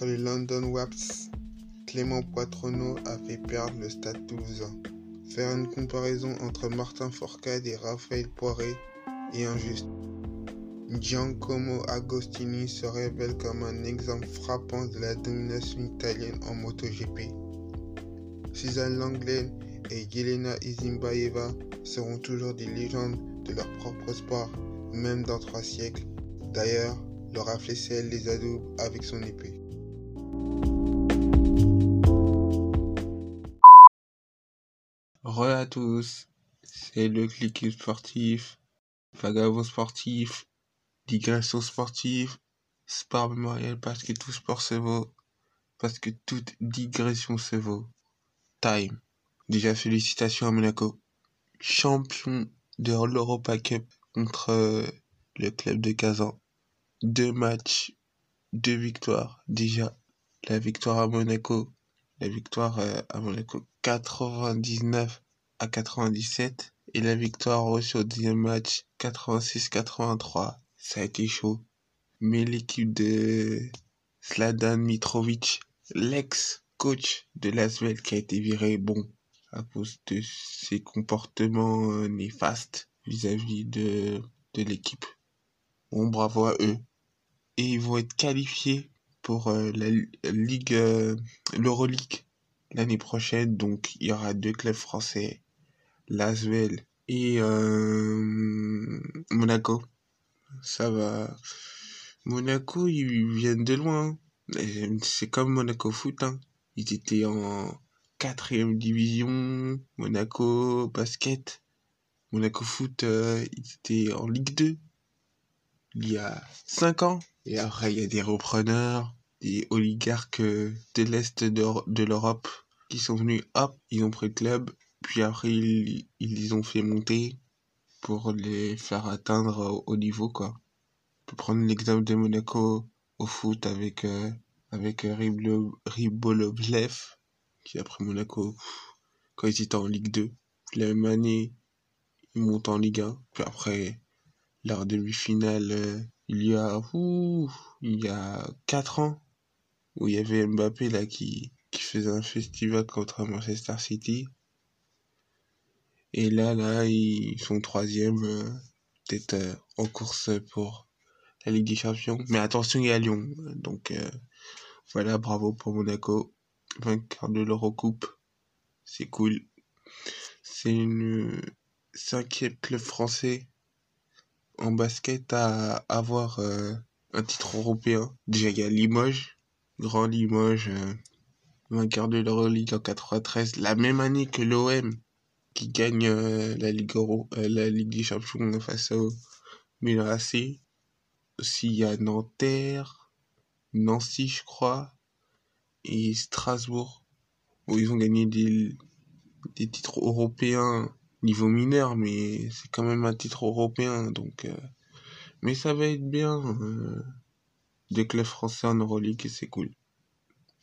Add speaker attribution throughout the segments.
Speaker 1: contre les London Wasps, Clément Poitronneau a fait perdre le Stade toulousain. Faire une comparaison entre Martin Fourcade et Raphaël Poiré est injuste. Giacomo Agostini se révèle comme un exemple frappant de la domination italienne en MotoGP. Suzanne Langlaine et Yelena Izimbaeva seront toujours des légendes de leur propre sport, même dans trois siècles. D'ailleurs, le Flessel les adoube avec son épée.
Speaker 2: Re à tous, c'est le clic sportif, vagabond sportif, digression sportive, sport mémoriel parce que tout sport se vaut, parce que toute digression se vaut. Time. Déjà félicitations à Monaco, champion de l'Europa Cup contre le club de Kazan. Deux matchs, deux victoires. Déjà, la victoire à Monaco, la victoire euh, à Monaco 99 à 97 et la victoire reçue au deuxième match 86-83. Ça a été chaud. Mais l'équipe de Sladan Mitrovic, l'ex-coach de Lasvel qui a été viré, bon, à cause de ses comportements euh, néfastes vis-à-vis de, de l'équipe. Bon, bravo à eux et ils vont être qualifiés pour euh, la Ligue, euh, l'Euroleague l'année prochaine. Donc il y aura deux clubs français, Lasvel et euh, Monaco. Ça va. Monaco, ils viennent de loin. Hein. C'est comme Monaco Foot. Hein. Ils étaient en quatrième division. Monaco Basket. Monaco Foot, ils étaient en Ligue 2 il y a cinq ans. Et après, il y a des repreneurs, des oligarques de l'Est de, l'Europe qui sont venus, hop, ils ont pris le club, puis après, ils, les ont fait monter pour les faire atteindre au niveau, quoi. On peut prendre l'exemple de Monaco au foot avec, euh, avec Ribolovlev, qui a pris Monaco quand ils étaient en Ligue 2. la même année, ils montent en Ligue 1. Puis après, leur demi-finale euh, il y a il y a quatre ans où il y avait Mbappé là qui faisait un festival contre Manchester City. Et là là ils sont troisième euh, peut-être euh, en course pour la Ligue des Champions. Mais attention il y a Lyon. Donc voilà bravo pour Monaco. Vainqueur de l'Eurocoupe. C'est cool. C'est une cinquième club français en basket à avoir euh, un titre européen. Déjà, il y a Limoges, Grand Limoges, euh, vainqueur de l'Euroleague en 93, la même année que l'OM, qui gagne euh, la, Ligue Euro, la Ligue des Champions face au Milan AC. Aussi, il y a Nanterre, Nancy, je crois, et Strasbourg, où ils ont gagné des, des titres européens niveau mineur, mais c'est quand même un titre européen, donc. Euh, mais ça va être bien. Euh, des clubs français en Euroleague, c'est cool.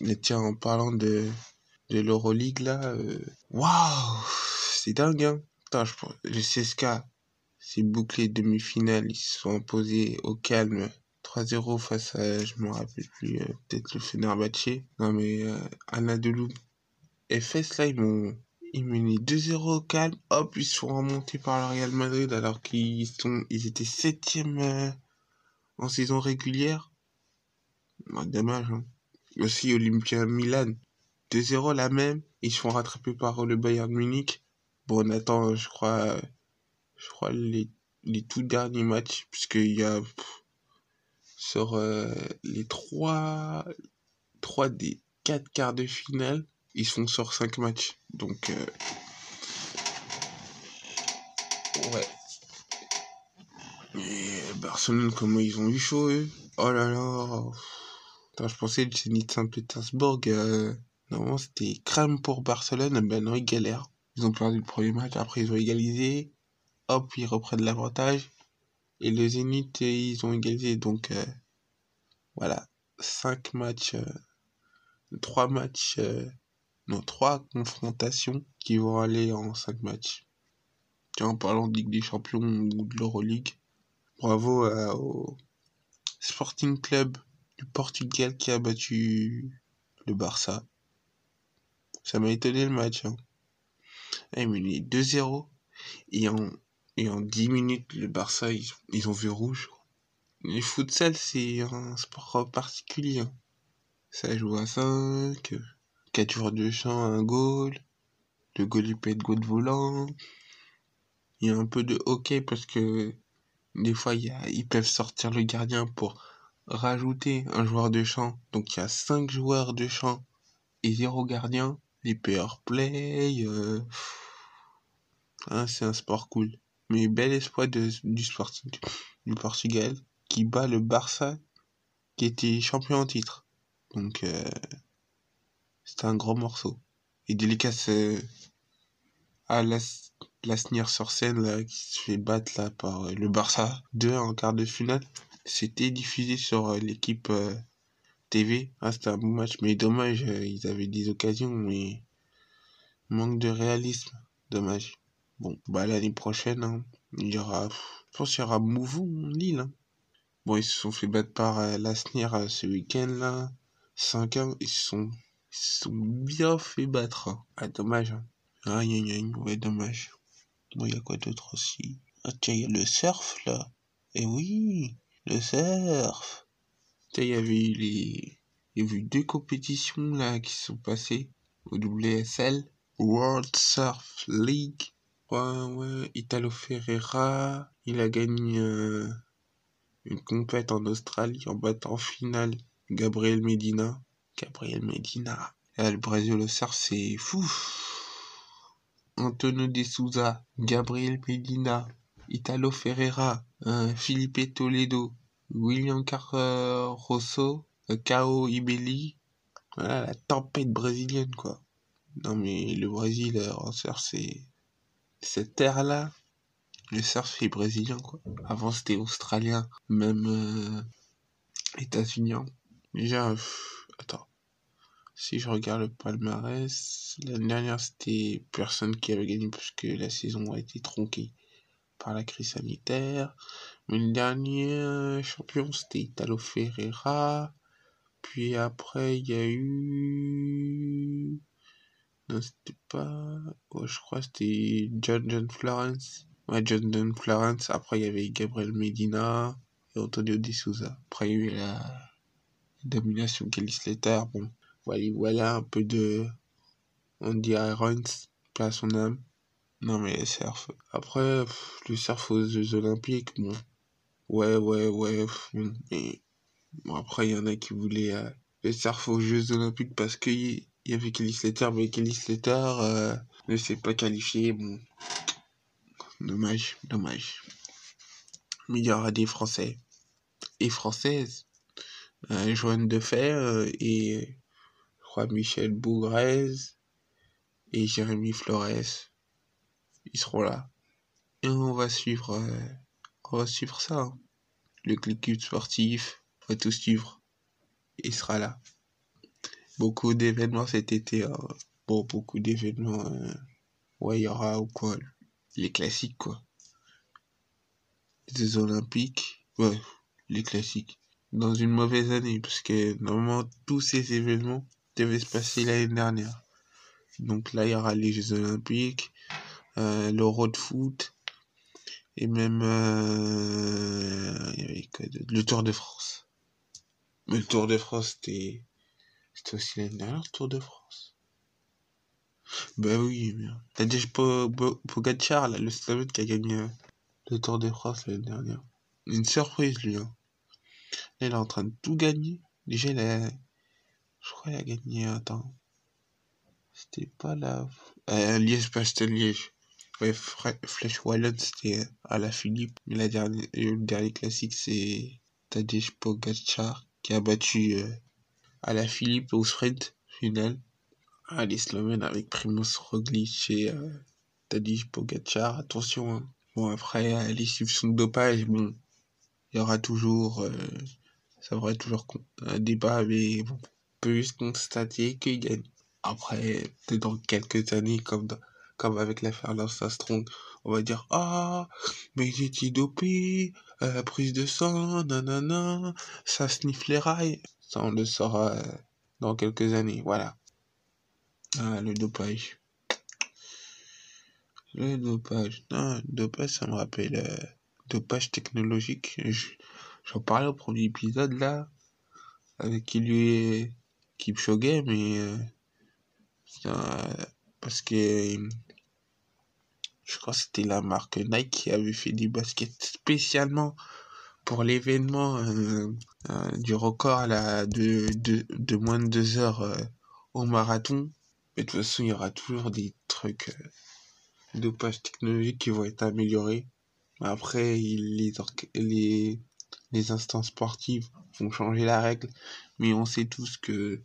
Speaker 2: Mais tiens, en parlant de, de l'Euroleague, là, euh, waouh, c'est dingue, hein. Le CSK, c'est bouclé demi-finale, ils se sont imposés au calme 3-0 face à, je me rappelle plus, peut-être le Fenerbahce. Non mais, euh, Anadolu FS, là, ils m'ont ils menaient 2-0 au calme, hop, ils sont remontés par le Real Madrid alors qu'ils sont, ils étaient septième euh, en saison régulière. Bah, dommage, hein. Aussi Olympia Milan, 2-0 la même, ils se font rattraper par le Bayern Munich. Bon, on attend, je crois, je crois les, les tout derniers matchs, puisqu'il y a sur euh, les trois, trois des quatre quarts de finale, ils sont sur 5 matchs. Donc, euh... ouais. Et Barcelone, comment ils ont eu chaud, eux? Oh là là. Je pensais le Zénith Saint-Pétersbourg, euh... c'était crème pour Barcelone. Ben non, ils galèrent. Ils ont perdu le premier match, après ils ont égalisé. Hop, ils reprennent l'avantage. Et le Zénith, ils ont égalisé. Donc, euh... voilà. 5 matchs. Euh... 3 matchs nos trois confrontations qui vont aller en cinq matchs. Tiens, en parlant de Ligue des Champions ou de l'Euroleague, bravo au Sporting Club du Portugal qui a battu le Barça. Ça m'a étonné le match. Hein. Ah, il 2-0. Et en, et en 10 minutes, le Barça, ils, ont vu rouge. Le futsal, c'est un sport particulier. Hein. Ça joue à 5, 4 joueurs de champ, un goal. Le goal, il peut être goal volant. Il y a un peu de hockey parce que des fois, ils peuvent sortir le gardien pour rajouter un joueur de champ. Donc, il y a 5 joueurs de champ et 0 gardien. Les power play. Euh, hein, c'est un sport cool. Mais bel espoir du, sport, du Portugal qui bat le Barça qui était champion en titre. Donc, euh, c'était un gros morceau. Et délicace euh, à Lasnier sur scène là, qui se fait battre là par euh, le Barça 2 en quart de finale. C'était diffusé sur euh, l'équipe TV. Ah, c'était un bon match, mais dommage, ils avaient des occasions, mais manque de réalisme. Dommage. Bon, bah l'année prochaine, hein, il y aura, je pense qu'il y aura Mouvou Lille. Hein. Bon, ils se sont fait battre par Lasnier ce week-end là. 5-1, ils se sont, sont bien fait battre. Hein. Ah, dommage. Hein. Aïe, aïe, aïe, ouais, dommage. Bon, il y a quoi d'autre aussi? Ah, tiens, il y a le surf, là. Eh oui, le surf. Il y avait eu les... Il eu deux compétitions, là, qui sont passées au WSL. World Surf League. Ouais, ouais, Italo Ferreira, il a gagné euh, une compète en Australie en battant en finale Gabriel Medina. Gabriel Medina. Le surf, c'est fou. Antonio de Souza, Gabriel Medina, Italo Ferreira, euh, Felipe Toledo, William Carrosso, euh, Kao Ibeli. Voilà la tempête brésilienne, quoi. Non, mais le Brésil, euh, en surf, c'est. Cette terre-là, le surf est brésilien, quoi. Avant, c'était australien, même états-unien. Hein. Déjà, Si je regarde le palmarès, l'année dernière, c'était personne qui avait gagné puisque la saison a été tronquée par la crise sanitaire. Mais le dernier champion, c'était Italo Ferreira. Puis après, il y a eu... Non, c'était pas... je crois que c'était John John Florence. Ouais, John John Florence. Après, il y avait Gabriel Medina et Antonio Di Souza. Après, il y a eu la domination Kelly Slater, bon, voilà, voilà un peu de Andy Irons, pas son âme. Non mais surf. Après, le surf aux Jeux Olympiques, bon, ouais, ouais, ouais, bon, après, il y en a qui voulaient euh, le surf aux Jeux Olympiques parce qu'il y avait Kelly Slater, mais Kelly Slater euh, ne s'est pas qualifié, bon, dommage, dommage. Mais il y aura des Français et Françaises euh, Joanne Defer euh, et je crois Michel Bougrez et Jérémy Flores. Ils seront là. Et on va suivre, euh, on va suivre ça. Hein. Le clic sportif, on va tout suivre. Il sera là. Beaucoup d'événements cet été. Hein. Bon, beaucoup d'événements. ouais, il y aura ou quoi Les classiques, quoi. Les Olympiques. Ouais, les classiques dans une mauvaise année, parce que normalement tous ces événements devaient se passer l'année dernière. Donc là, il y aura les Jeux Olympiques, euh, l'Euro de foot, et même euh, le Tour de France. Mais le Tour de France, c'était aussi l'année dernière, le Tour de France. Bah oui, t'as déjà Pogacar, là, le Slovène qui a gagné euh, le Tour de France l'année dernière. Une surprise, lui, hein. Il est en train de tout gagner. Déjà, a... Je crois qu'il a gagné... Attends. C'était pas la... Euh, Liège, Bastogne, Liège. Ouais, Flèche Wallon, c'était à la Philippe. Mais la dernière, le dernier classique, c'est Tadej Pogacar qui a battu euh, à la Philippe au sprint final. Ah, les avec Primoz Roglic et euh, Tadej Pogacar. Attention, hein. Bon, après, euh, les soupçons de dopage, bon, il y aura toujours, euh, ça aurait toujours un débat, mais on peut juste constater qu'il gagne. Après, peut-être dans quelques années, comme, comme avec l'affaire Lance Strong, on va dire, ah, mais il était dopé, euh, prise de sang, nanana, ça sniffe les rails. Ça, on le saura euh, dans quelques années, voilà. Ah, le dopage. Le dopage. Non, le dopage, ça me rappelle euh, dopage technologique. J'en parlais au premier épisode, là, avec qui lui Kipchoge, mais euh, parce que je crois que c'était la marque Nike qui avait fait des baskets spécialement pour l'événement euh, euh, du record là, de, de, de, moins de deux heures au marathon. Mais de toute façon, il y aura toujours des trucs de page technologiques qui vont être améliorés. Après, les, les, les instances sportives vont changer la règle, mais on sait tous que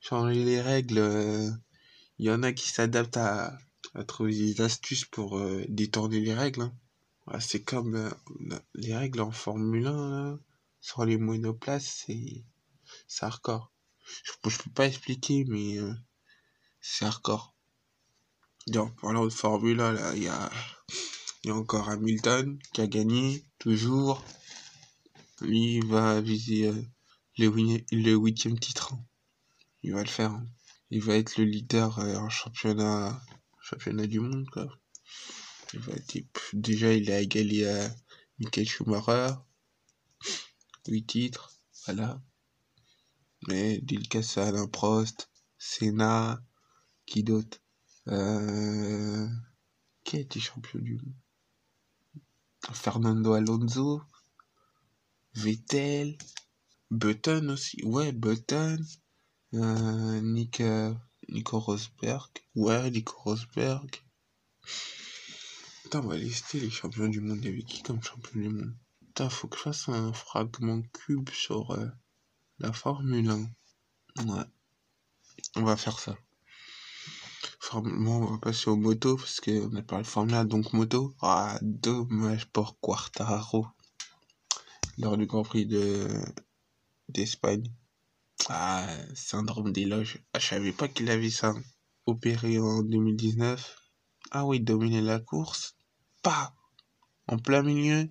Speaker 2: changer les règles, il y en a qui s'adaptent à, à trouver des astuces pour euh, détourner les règles. Hein. c'est comme euh, les règles en Formule 1 sur les monoplaces, c'est c'est hardcore. Je, je peux pas expliquer, mais euh, c'est hardcore. Donc, parlant de Formule 1, là, il y a, y a encore Hamilton qui a gagné, toujours. Lui, il va viser le, le huitième titre. Hein. Il va le faire. Hein. Il va être le leader en championnat championnat du monde, quoi. Il déjà, il a égalé à Michael Schumacher. 8 titres, voilà. Mais dédicace à Alain Prost, Senna, qui d'autre? Euh, Qui a été champion du monde? Fernando Alonso, Vettel, Button aussi, ouais, Button, euh, Nick, euh, Nico Rosberg. Ouais, Nico Rosberg. Putain, on va lister les champions du monde. Il y qui comme champion du monde? Putain, faut que je fasse un fragment cube sur euh, la Formule 1. Ouais. On va faire ça. Bon, on va passer aux motos parce qu'on a parlé de Formule 1, donc moto. Ah, dommage pour Quartaro. Lors du Grand Prix de d'Espagne. Ah, syndrome des loges. Ah, je savais pas qu'il avait ça. Opéré en 2019. Ah oui, dominer la course. Pas En plein milieu.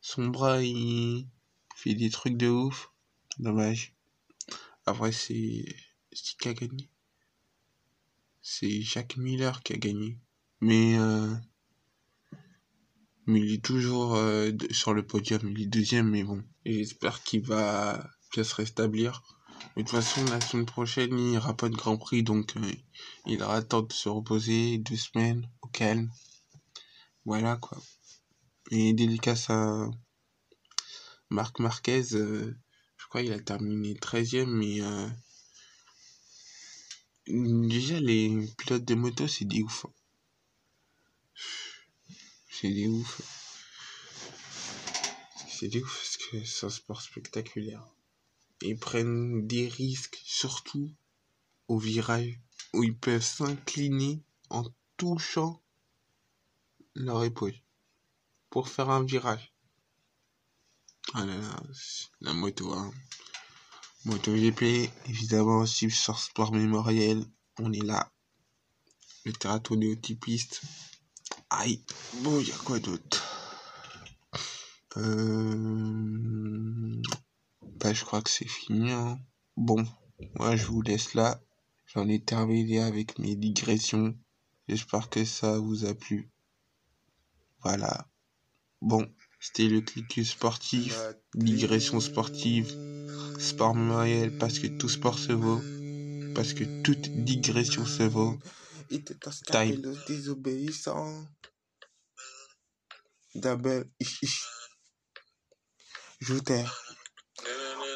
Speaker 2: Son bras, il fait des trucs de ouf. Dommage. Après, c'est. C'est qui a gagné? C'est Jacques Miller qui a gagné. Mais. Euh... Il est toujours euh, sur le podium. Il est deuxième, mais bon. J'espère qu'il va se rétablir. Mais de toute façon, la semaine prochaine, il n'y aura pas de Grand Prix, donc euh, il aura le temps de se reposer deux semaines au calme. Voilà quoi. Et dédicace à Marc Marquez, je crois qu'il a terminé 13ème, mais déjà les pilotes de moto, c'est des ouf. Hein. C'est des ouf. C'est des ouf parce que c'est un sport spectaculaire ils prennent des risques, surtout au virage, où ils peuvent s'incliner en touchant leur épaule pour faire un virage. Ah la moto, hein. Moto GP, évidemment, sur Sport Mémoriel, on est là. Le terrain tourné au typiste. Aïe, bon, il y a quoi d'autre? Euh... Bah, je crois que c'est fini. Hein. Bon, moi, je vous laisse là. J'en ai terminé avec mes digressions. J'espère que ça vous a plu. Voilà. Bon, c'était le clic sportif, digression sportive, sport mémoriel, parce que tout sport se vaut, parce que toute digression se vaut. Time. Double,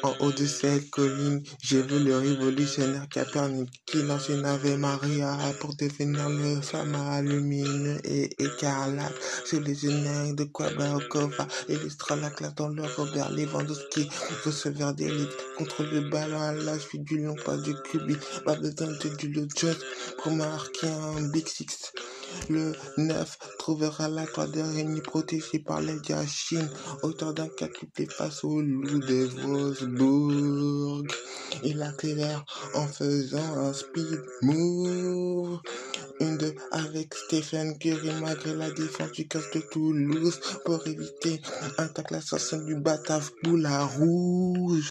Speaker 1: En haut de cette colline, j'ai vu le révolutionnaire Capernic qui lance une Ave Maria pour devenir le flamme lumineux et écarlate. Sur les génériques de Quabarkova illustre la classe dans le Robert Lewandowski receveur d'élite contre le ballon à la suite du long pas de Kubi. Pas besoin de du Jones pour marquer un Big Six le 9 trouvera la toile d'araignée protégée par les Chine, auteur d'un face au loup de Wolfsburg. Il accélère en faisant un speed move une deux avec Stephen Curry malgré la défense du casse de Toulouse pour éviter un tacle assassin du Batave pour la rouge.